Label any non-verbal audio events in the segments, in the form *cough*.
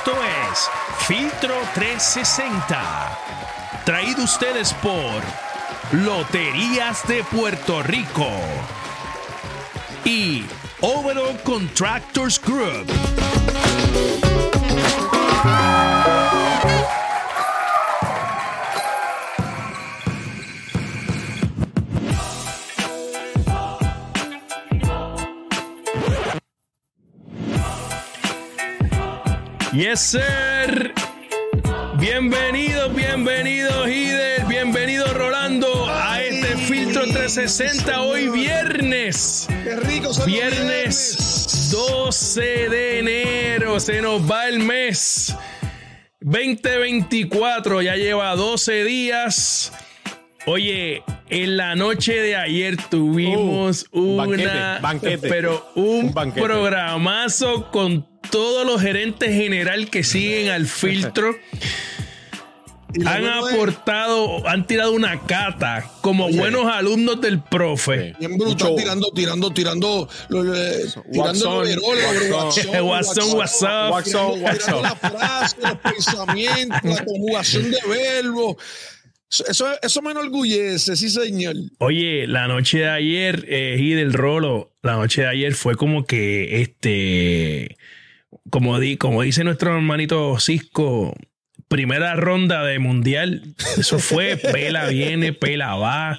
Esto es Filtro 360. Traído ustedes por Loterías de Puerto Rico y Overall Contractors Group. Yes, sir. Bienvenidos, bienvenidos, Hider. Bienvenido, Rolando, a este Filtro 360 hoy viernes. Qué rico Viernes 12 de enero. Se nos va el mes. 2024 ya lleva 12 días. Oye, en la noche de ayer tuvimos una, banquete, banquete. pero un, Un banquete. programazo con todos los gerentes general que siguen al *laughs* filtro. Han aportado, han tirado una cata como buenos alumnos del profe. Bien brutal, tirando, tirando, tirando, lo- eh, tirando Watson, Watson, Watson, WhatsApp. Watson, tirando Watson. las frases, los pensamientos, la conjugación de verbos. Eso, eso me enorgullece, sí, señor. Oye, la noche de ayer, eh, y del Rolo, la noche de ayer fue como que este, como, di, como dice nuestro hermanito Cisco, primera ronda de mundial. Eso fue *laughs* pela viene, pela va,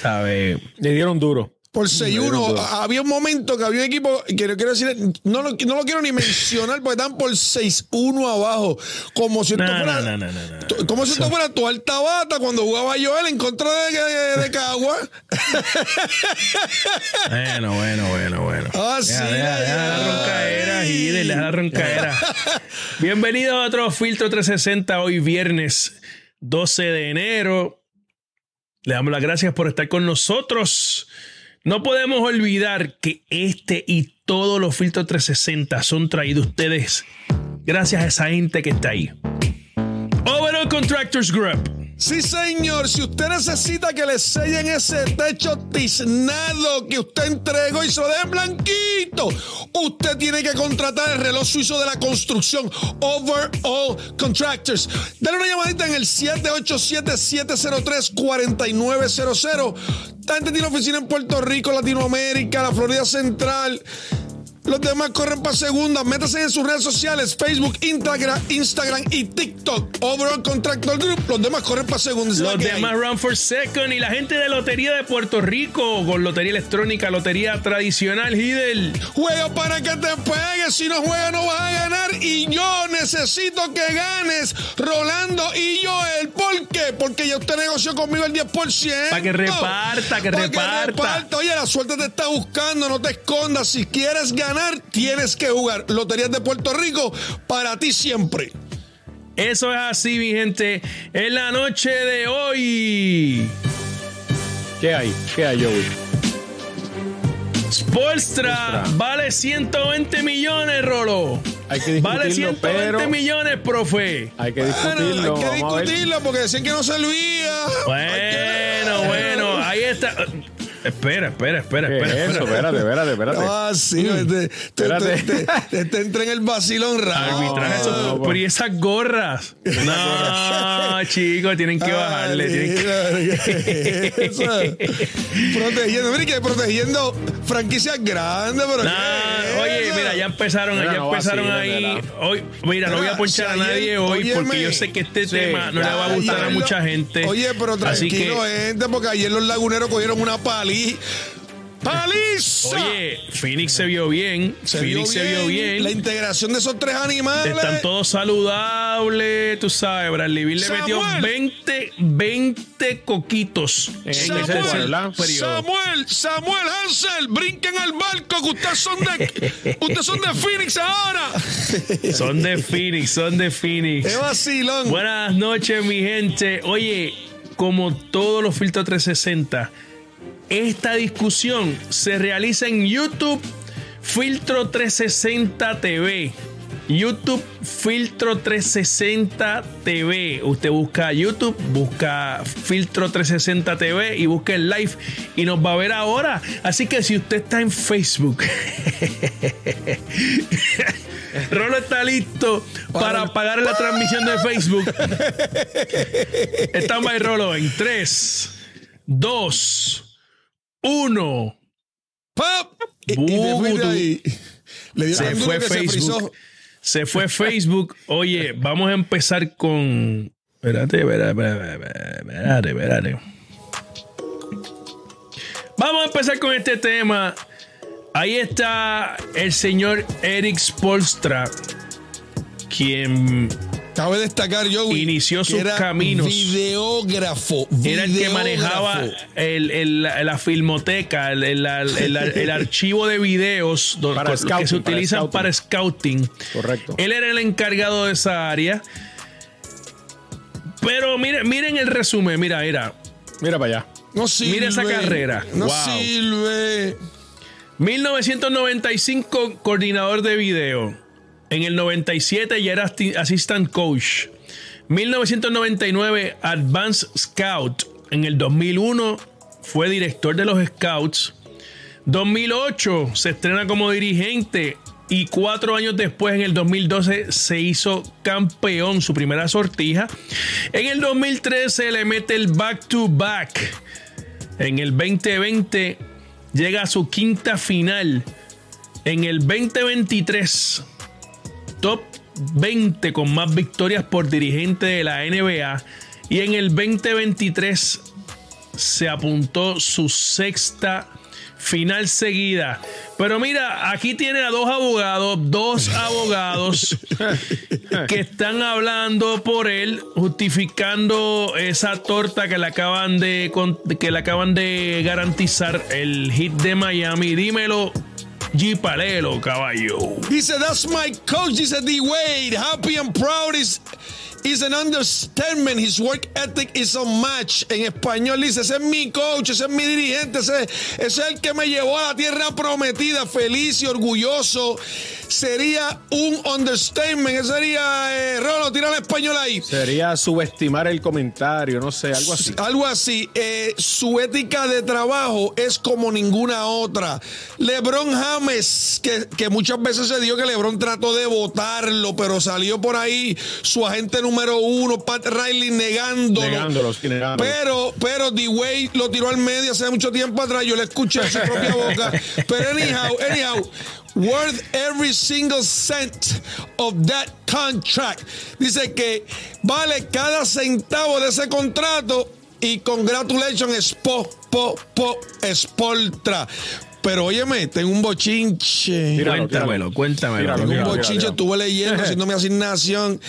¿sabes? Le dieron duro. Por 6-1, brutal. a- había un momento que había un equipo que no quiero decir, no lo, no lo quiero ni mencionar porque están por 6-1 abajo. Como si esto No, fuera. no, Como si esto fuera tu alta bata cuando jugaba Joel en contra de, de, de Cagua. *laughs* Bueno, bueno, bueno, bueno. Ah, Deja, sí, deja, deja la ay. roncaera, Gidel, deja la roncaera. *laughs* Bienvenido a otro Filtro 360, hoy viernes 12 de enero. Le damos las gracias por estar con nosotros. No podemos olvidar que este y todos los Filtros 360 son traídos ustedes gracias a esa gente que está ahí. Overall Contractors Group. Sí, señor. Si usted necesita que le sellen ese techo tiznado que usted entregó y se lo den blanquito, usted tiene que contratar el reloj suizo de la construcción Overall Contractors. Dale una llamadita en el 787-703-4900. Esta gente tiene oficina en Puerto Rico, Latinoamérica, la Florida Central. Los demás corren para segunda. Métase en sus redes sociales: Facebook, Instagram, Instagram y TikTok. Overall Contractor Group. Los demás corren para segunda. Los hay. demás run for second y la gente de Lotería de Puerto Rico con Lotería Electrónica, Lotería Tradicional, Hidel. Juega para que te pegues. Si no juegas, no vas a ganar. Y yo necesito que ganes, Rolando y Joel. ¿Por qué? Porque ya usted negoció conmigo el 10%. Pa' que reparta, que Pa' reparta. Oye, la suerte te está buscando. No te escondas. Si quieres ganar, tienes que jugar. Loterías de Puerto Rico para ti siempre. Eso es así, mi gente. En la noche de hoy, ¿Qué hay? ¿Qué hay, Joey? Spolstra vale 120 millones, Rolo. Hay que Vale discutirlo, 120 pero millones, profe. hay que Bueno, discutirlo. hay que discutirlo porque decían que no servía. Bueno, bueno, ahí está. Espera, espera, espera, ¿Qué espera. es eso? espera. Espérate, espérate, espérate. Ah, sí, te, te, te, Espérate. te- te- te entra en el vacilón raro. Arbitraje, No, y esas gorras. No, chicos, tienen que bajarle. tienen que- Eso. protegiendo, mire que protegiendo franquicias grandes, pero Nah, ¿qué es oye, mira, ya empezaron, Mira, ya no empezaron ahí. Hoy, mira, no voy a ponchar a nadie hoy óyeme. porque yo sé que este Sí, tema no le va a gustar a mucha gente. Oye, pero tranquilo, que, gente, porque ayer los laguneros cogieron una pali. ¡Paliza! oye, Phoenix se vio bien. Se Phoenix se vio bien. La integración de esos tres animales. Están todos saludables, tú sabes. Bradley Bill le metió Samuel. 20, 20 coquitos en ese Samuel, ¿verdad? periodo. Samuel, Samuel Hansel, brinquen al barco que ustedes son de, *laughs* ustedes son de Phoenix ahora. Son de Phoenix, son de Phoenix. ¡Qué vacilón! Buenas noches, mi gente. Oye, como todos los filtros 360, esta discusión se realiza en YouTube Filtro 360 TV. YouTube Filtro 360 TV. Usted busca YouTube, busca Filtro 360 TV y busca el live y nos va a ver ahora. Así que si usted está en Facebook, *laughs* Rolo está listo para apagar la transmisión de Facebook. *laughs* Estamos ahí, Rolo, en 3, 2, 1. ¡Pap! Y, y te fuiste Bubutu. ahí. Le dio Se fue se Facebook. frizó. Se fue Facebook. Oye, vamos a empezar con. Espérate, espérate, espérate, espérate, espérate. Vamos a empezar con este tema. Ahí está el señor Eric Spolstra, quien Cabe destacar, yo Inició sus era caminos. Videógrafo. era el que manejaba el- el- la la filmoteca, el, el- el- el *laughs* archivo de videos que se para utilizan scouting. para scouting. Correcto. Él era el encargado de esa área. Pero miren, miren el resumen, mira, mira. Mira para allá. No sirve. Mira esa carrera. No Wow. sirve. 1995, coordinador de video. En el 97 ya era assistant coach. 1999, Advanced Scout. En el 2001 fue director de los Scouts. 2008 se estrena como dirigente y cuatro años después, en el 2012, se hizo campeón, su primera sortija. En el 2013 le mete el back to back. En el 2020 llega a su quinta final. En el 2023, top 20 con más victorias por dirigente de la NBA. Y en el 2023 se apuntó su sexta final seguida. Pero mira, aquí tiene a dos abogados, dos *laughs* abogados que están hablando por él, justificando esa torta que le acaban de que le acaban de garantizar el hit de Miami. Dímelo, G caballo. Dice, that's my coach. Dice, D. Wade, happy and proud is, is an understatement. His work ethic is unmatched. En español dice, ese es mi coach, ese es mi dirigente, ese, ese es el que me llevó a la tierra prometida, feliz y orgulloso. Sería un understatement. Ese sería, eh, Rolo, tira el español ahí. Sería subestimar el comentario, no sé, algo así. Algo así. Eh, su ética de trabajo es como ninguna otra. LeBron James, que, que muchas veces se dio que LeBron trató de votarlo, pero salió por ahí su agente número uno, Pat Riley, negándolo. Sí. Pero, pero D-Wade lo tiró al medio hace mucho tiempo atrás. Yo le escuché en su propia boca. *laughs* Pero anyhow, anyhow, worth every single cent of that contract. Dice que vale cada centavo de ese contrato. Y congratulations, Spo, po, po, Spoltra. Pero óyeme, tengo un bochinche. Tíralo, Cuéntamelo, cuéntamelo. Tíralo, Tengo un bochinche, tíralo. estuve leyendo, *laughs* haciendo mi asignación.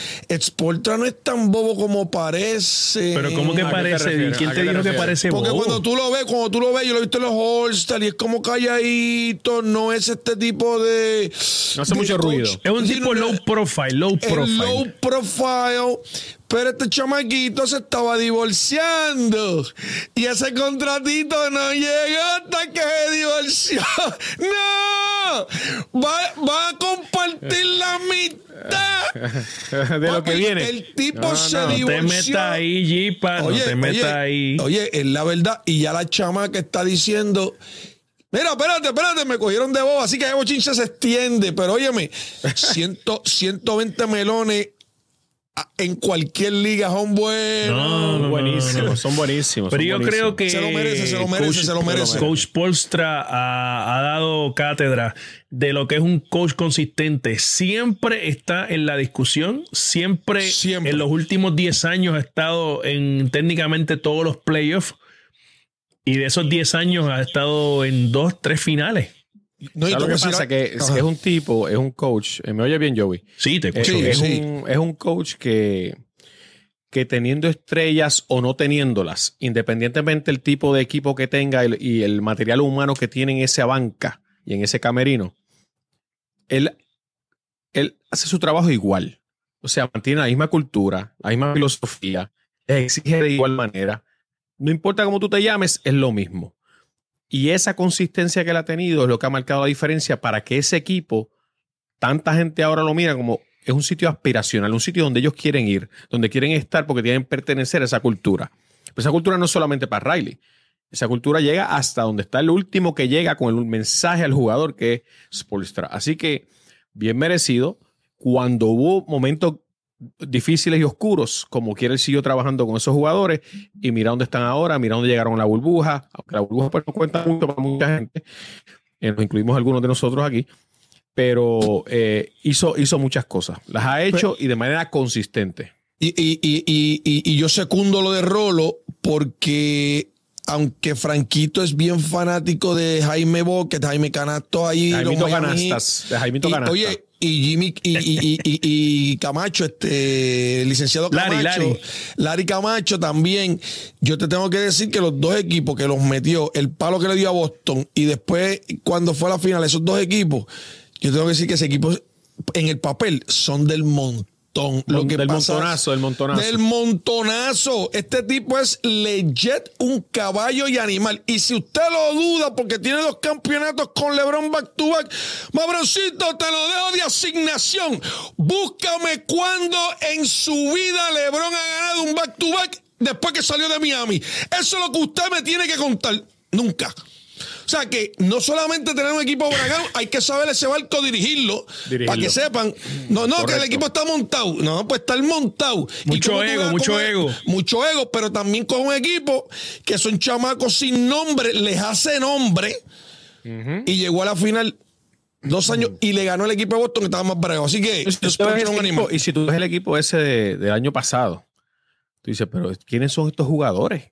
Spoltra no es tan bobo como parece. Pero ¿cómo que ¿A qué te parece? ¿Quién ¿A te dijo que parece Porque bobo? cuando tú lo ves, cuando tú lo ves, yo lo he visto en los All-Star y es como calladito, no es este tipo de. No hace de mucho coach. ruido. Es un tipo low profile, low profile. low profile. Pero este chamaquito se estaba divorciando. Y ese contratito no llegó hasta que se divorció. *laughs* ¡No! Va, va a compartir la mitad. *laughs* de lo que viene. El tipo No, se no. No te divorció. metas ahí, Jipa, no te metas oye, ahí. Oye, es la verdad. Y ya la chama que está diciendo. Mira, espérate, espérate, me cogieron de boba, así que ese bochinche se extiende. Pero óyeme, *laughs* 100, 120 melones en cualquier liga son buenos. No, no, no, buenísimos, no, no. son buenísimos. Pero son yo buenísimos. creo que Se lo merece, se lo merece, se lo merece. Coach Polstra ha, ha dado cátedra de lo que es un coach consistente. Siempre está en la discusión, siempre, Siempre. en los últimos 10 años ha estado en técnicamente todos los playoffs. Y de esos 10 años ha estado en dos, tres finales. No, y ¿Sabes te lo que pasa? a- Que es, un tipo, es un coach. eh, Me oye bien, Joey. Sí, te Eh, escucho. Sí, es, sí. Un, es un coach que, que teniendo estrellas o no teniéndolas, independientemente del tipo de equipo que tenga y, y el material humano que tiene en esa banca y en ese camerino, él, él hace su trabajo igual. O sea, mantiene la misma cultura, la misma filosofía, exige de igual manera. No importa cómo tú te llames, es lo mismo. Y esa consistencia que él ha tenido es lo que ha marcado la diferencia para que ese equipo, tanta gente ahora lo mira como es un sitio aspiracional, un sitio donde ellos quieren ir, donde quieren estar porque quieren pertenecer a esa cultura. Pero esa cultura no es solamente para Riley. Esa cultura llega hasta donde está el último que llega con el mensaje al jugador, que es Spolstra. Así que, bien merecido. Cuando hubo momentos difíciles y oscuros, como quiere, él siguió trabajando con esos jugadores y mira dónde están ahora, mira dónde llegaron a la burbuja, aunque la burbuja pues, no cuenta mucho para mucha gente, eh, nos incluimos algunos de nosotros aquí, pero eh, hizo, hizo muchas cosas, las ha hecho y de manera consistente. Y, y, y, y, yo secundo lo de Rolo porque aunque Franquito es bien fanático de Jaime Boquet, Jaime Canasto ahí. Jaimito Canastas, de Jaimito Canastas. Oye, y Jimmy y, y, y, y, Camacho, este licenciado Camacho, Larry, Larry. Larry Camacho también. Yo te tengo que decir que los dos equipos que los metió, el palo que le dio a Boston y después cuando fue a la final, esos dos equipos, yo tengo que decir que ese equipo en el papel son del montón. Lo que del pasa- montonazo, del montonazo. Del montonazo. Este tipo es legit un caballo y animal. Y si usted lo duda porque tiene dos campeonatos con LeBron back to back, Mabroncito, te lo dejo de asignación. Búscame cuando en su vida LeBron ha ganado un back to back después que salió de Miami. Eso es lo que usted me tiene que contar. Nunca. O sea que no solamente tener un equipo bragado, hay que saber ese barco dirigirlo, Dirigirlo. para que sepan. No, no, que el equipo está montado. No, pues está montado. Y Mucho ego, mucho ego. Mucho ego, pero también con un equipo que son chamacos sin nombre, les hace nombre. Y llegó a la final dos años y le ganó el equipo de Boston que estaba más bravo. Así que Y si tú es el son equipo- animales. y si tú ves el equipo ese de- del año pasado, tú dices, pero ¿quiénes son estos jugadores?